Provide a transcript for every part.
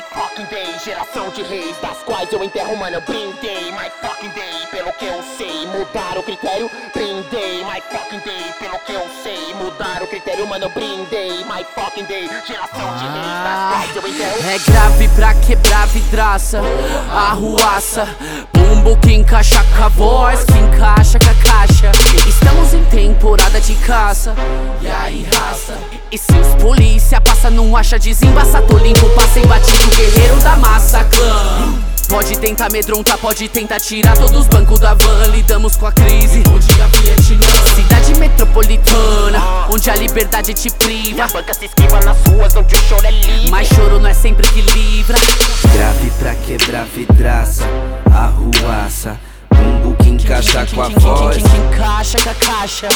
my fucking day. Geração de reis das quais eu enterro, mano, eu brindei. My fucking day, pelo que eu sei Mudar o critério, brindei. My fucking day, pelo que eu sei Mudar o critério, mano, eu brindei. My fucking day, geração de reis das quais eu enterro É grave pra quebrar vidraça, arruaça Bumbo que encaixa com a voz, que encaixa com a caixa. Estamos em temporada de caça, polícia passa, não acha desembaça Tô limpo, passei batido, guerreiro da massa clã Pode tentar amedrontar, pode tentar tirar todos os bancos da van Lidamos com a crise, onde a Vietnã Cidade metropolitana, onde a liberdade te priva Minha banca se esquiva nas ruas onde o choro é livre Mas choro não é sempre que livra Grave pra quebrar vidraça, arruaça Bumbo que encaixa com a voz Que encaixa com a caixa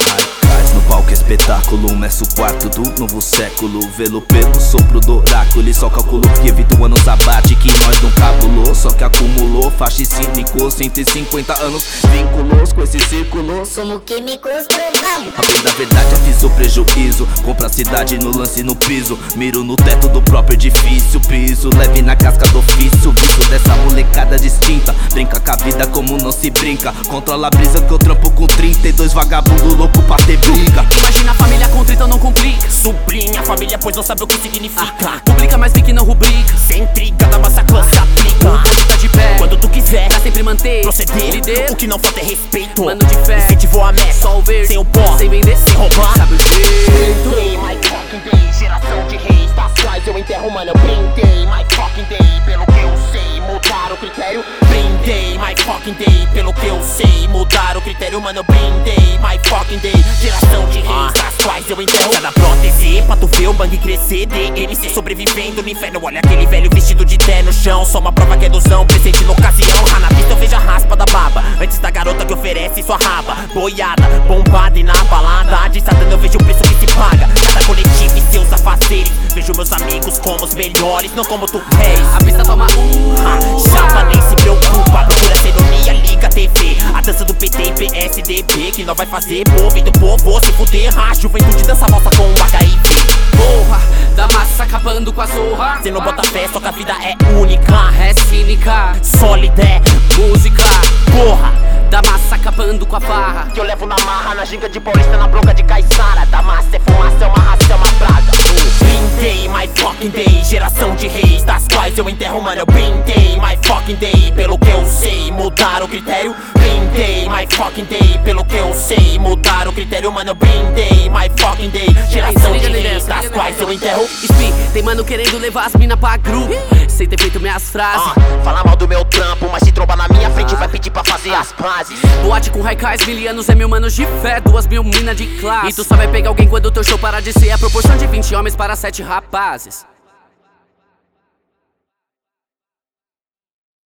espetáculo, meço o quarto do novo século. Velo pelo sopro do oráculo e só calculo que evita o ano abate Que nós não cabulou, só que acumulou Faixa e cínico, 150 anos Vinculos com esse círculo. Como químicos provamos A bem da verdade aviso prejuízo. Compra a cidade no lance no piso. Miro no teto do próprio edifício Piso. Leve na casca do ofício Visto dessa molecada distinta. Brinca com a vida como não se brinca. Controla a brisa que eu trampo com 32 vagabundo louco pra ter briga pois não sabe o que significa. Publica, mas fique não rubrica. Se intriga da massa clã se aplica. Quando tá de pé, Quando tu quiser pra sempre manter proceder Líder, O que não falta é respeito. Mano de fé, Incentivou a meta só o verde Sem o pó Sem vender, sem roubar. Sabe o que? Brindei, my fucking day Geração de reis das quais eu enterro, mano Eu brindei, my fucking day. Pelo que eu sei, mudar o critério, mano Eu brindei, my fucking day. Geração de reis das quais eu enterro Cada prótese pra tu ver o bang crescer DMC sobrevivendo no inferno. Olha aquele velho vestido de terno no chão Só uma prova que é ilusão, presente na ocasião Rá na vista eu vejo a raspa da baba. Antes da garota que oferece sua raba. Boiada, bombada e na balada. De Satã eu vejo o Vejo meus amigos como os melhores Não como tu és A pista toma um ah, Chapa nem se preocupa, procura ironia, liga a TV A dança do PT e PSDB Que nós vai fazer, povo, do povo se fuder A juventude dança valsa com o HIV Porra, da massa acabando com a zorra. Cê não bota fé, só que a vida é única. É cínica, Sólida é, música. Porra Da massa acabando com a farra. Que eu levo na marra, na ginga de paulista, na bronca de caiçara mano Eu brindei, my fucking day Pelo que eu sei, mudar o critério. Brindei, my fucking day Pelo que eu sei, mudar o critério, mano Eu brindei, my fucking day. Geração de reis, das quais eu enterro. Spin, tem mano querendo levar as mina pra grupo Sem ter feito minhas frases. Ah, fala mal do meu trampo, mas se tromba na minha frente vai pedir pra fazer as pazes. Boate com raikais, milianos é mil manos de fé Duas mil mina de classe. E tu só vai pegar alguém quando teu show parar de ser. A proporção de 20 homens para 7 rapazes